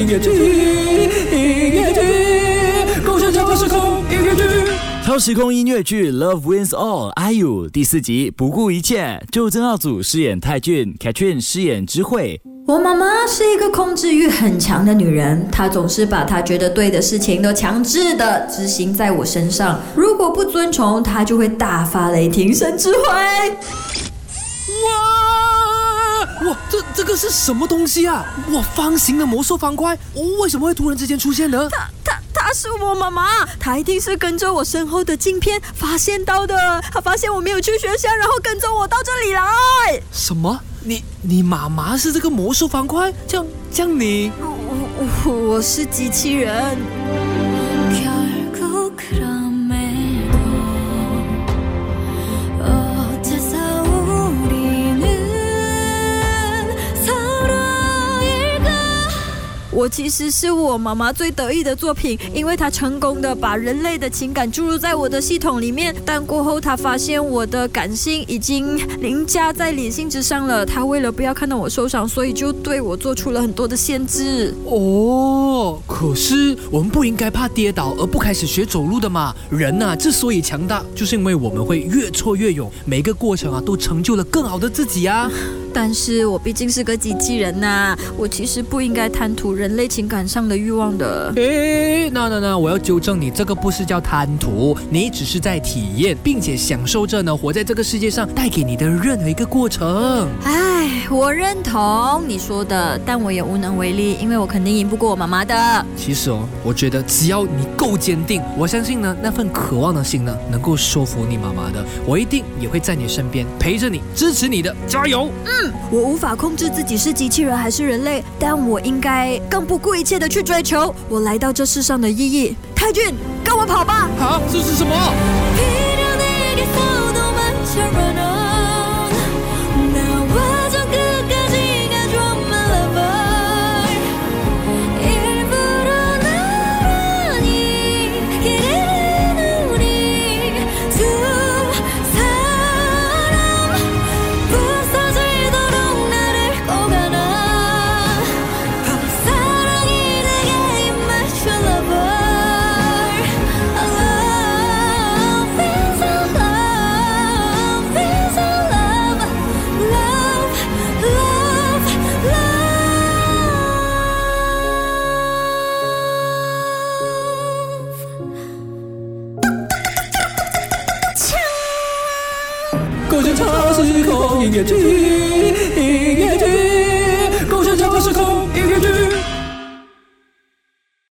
音乐剧，音乐剧，共享超时空音乐剧。超时空音乐剧《Love Wins All》IU 第四集不顾一切，就曾耀祖饰演泰俊，Katrin 饰演知慧。我妈妈是一个控制欲很强的女人，她总是把她觉得对的事情都强制的执行在我身上，如果不遵从，她就会大发雷霆，甚至会。哇哇，这这个是什么东西啊？哇，方形的魔术方块，为什么会突然之间出现呢？她她她是我妈妈，她一定是跟着我身后的镜片发现到的。她发现我没有去学校，然后跟着我到这里来。什么？你你妈妈是这个魔术方块？这样这样你？我我我是机器人。我其实是我妈妈最得意的作品，因为她成功的把人类的情感注入在我的系统里面。但过后她发现我的感性已经凌驾在理性之上了。她为了不要看到我受伤，所以就对我做出了很多的限制。哦，可是我们不应该怕跌倒而不开始学走路的嘛？人呐，之所以强大，就是因为我们会越挫越勇，每一个过程啊，都成就了更好的自己啊。但是我毕竟是个机器人呐，我其实不应该贪图人类情感上的欲望的。诶，那那那，我要纠正你，这个不是叫贪图，你只是在体验，并且享受着呢，活在这个世界上带给你的任何一个过程。唉，我认同你说的，但我也无能为力，因为我肯定赢不过我妈妈的。其实哦，我觉得只要你够坚定，我相信呢，那份渴望的心呢，能够说服你妈妈的。我一定也会在你身边陪着你，支持你的，加油！嗯，我无法控制自己是机器人还是人类，但我应该更不顾一切的去追求我来到这世上的意义。泰俊，跟我跑吧！啊，这是什么？共享超时空音乐剧。